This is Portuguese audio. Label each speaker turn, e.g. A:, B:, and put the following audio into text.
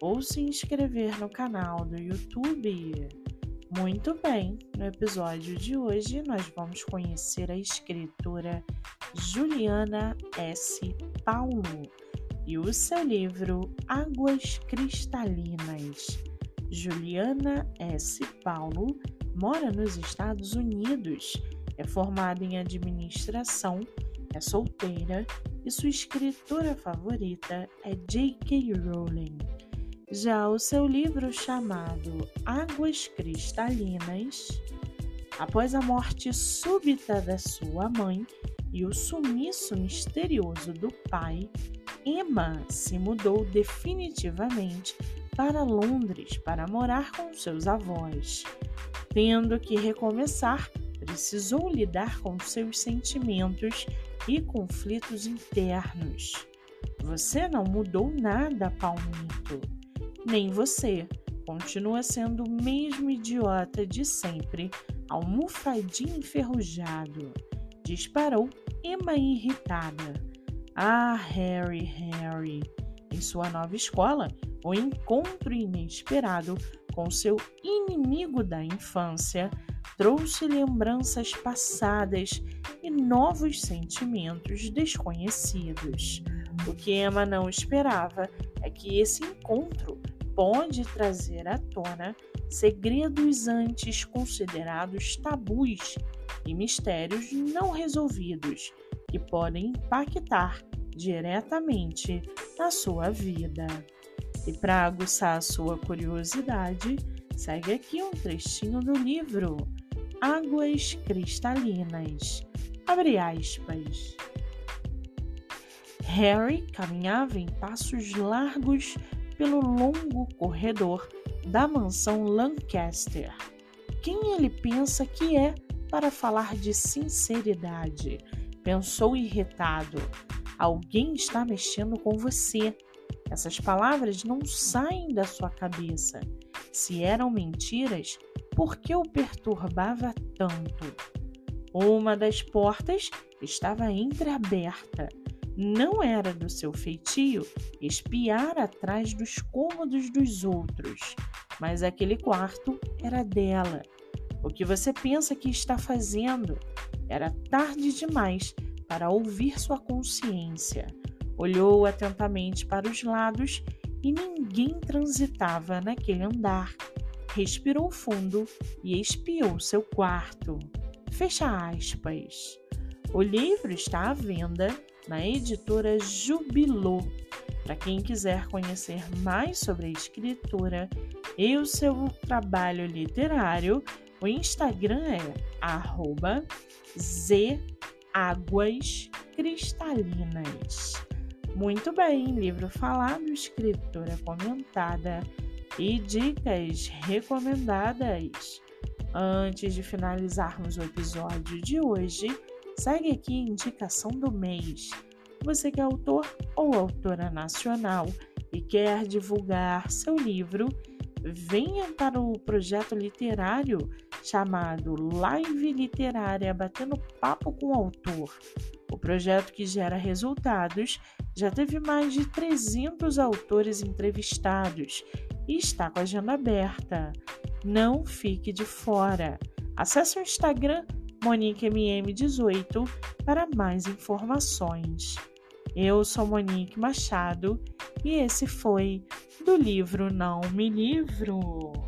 A: ou se inscrever no canal do YouTube. Muito bem, no episódio de hoje nós vamos conhecer a escritora Juliana S. Paulo e o seu livro Águas Cristalinas. Juliana S. Paulo mora nos Estados Unidos, é formada em administração, é solteira e sua escritora favorita é J.K. Rowling. Já o seu livro chamado Águas Cristalinas, após a morte súbita da sua mãe e o sumiço misterioso do pai, Emma se mudou definitivamente para Londres para morar com seus avós. Tendo que recomeçar, precisou lidar com seus sentimentos e conflitos internos. Você não mudou nada, Palmito nem você. Continua sendo o mesmo idiota de sempre, almofadinho enferrujado. Disparou Emma irritada. Ah, Harry, Harry. Em sua nova escola, o encontro inesperado com seu inimigo da infância trouxe lembranças passadas e novos sentimentos desconhecidos. O que Emma não esperava é que esse encontro pode trazer à tona segredos antes considerados tabus e mistérios não resolvidos que podem impactar diretamente na sua vida. E para aguçar a sua curiosidade, segue aqui um trechinho do livro Águas Cristalinas. Abre aspas. Harry caminhava em passos largos pelo longo corredor da mansão Lancaster. Quem ele pensa que é para falar de sinceridade? Pensou irritado. Alguém está mexendo com você. Essas palavras não saem da sua cabeça. Se eram mentiras, por que o perturbava tanto? Uma das portas estava entreaberta não era do seu feitio espiar atrás dos cômodos dos outros, mas aquele quarto era dela. O que você pensa que está fazendo? Era tarde demais para ouvir sua consciência. Olhou atentamente para os lados e ninguém transitava naquele andar. Respirou fundo e espiou seu quarto. Fecha aspas. O livro está à venda na editora Jubilô. Para quem quiser conhecer mais sobre a escritura e o seu trabalho literário, o Instagram é @zaguascristalinas. Muito bem, livro falado, escritura comentada e dicas recomendadas. Antes de finalizarmos o episódio de hoje, Segue aqui a indicação do mês. Você que é autor ou autora nacional e quer divulgar seu livro, venha para o projeto literário chamado Live Literária Batendo Papo com o Autor. O projeto que gera resultados já teve mais de 300 autores entrevistados e está com a agenda aberta. Não fique de fora. Acesse o Instagram MoniqueMM18 para mais informações. Eu sou Monique Machado e esse foi do livro Não Me Livro.